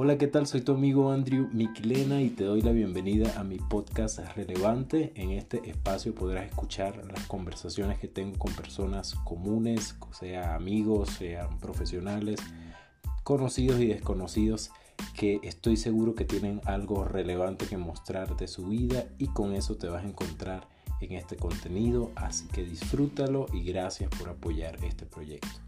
Hola, ¿qué tal? Soy tu amigo Andrew Miquilena y te doy la bienvenida a mi podcast relevante. En este espacio podrás escuchar las conversaciones que tengo con personas comunes, sea amigos, sean profesionales, conocidos y desconocidos, que estoy seguro que tienen algo relevante que mostrar de su vida y con eso te vas a encontrar en este contenido. Así que disfrútalo y gracias por apoyar este proyecto.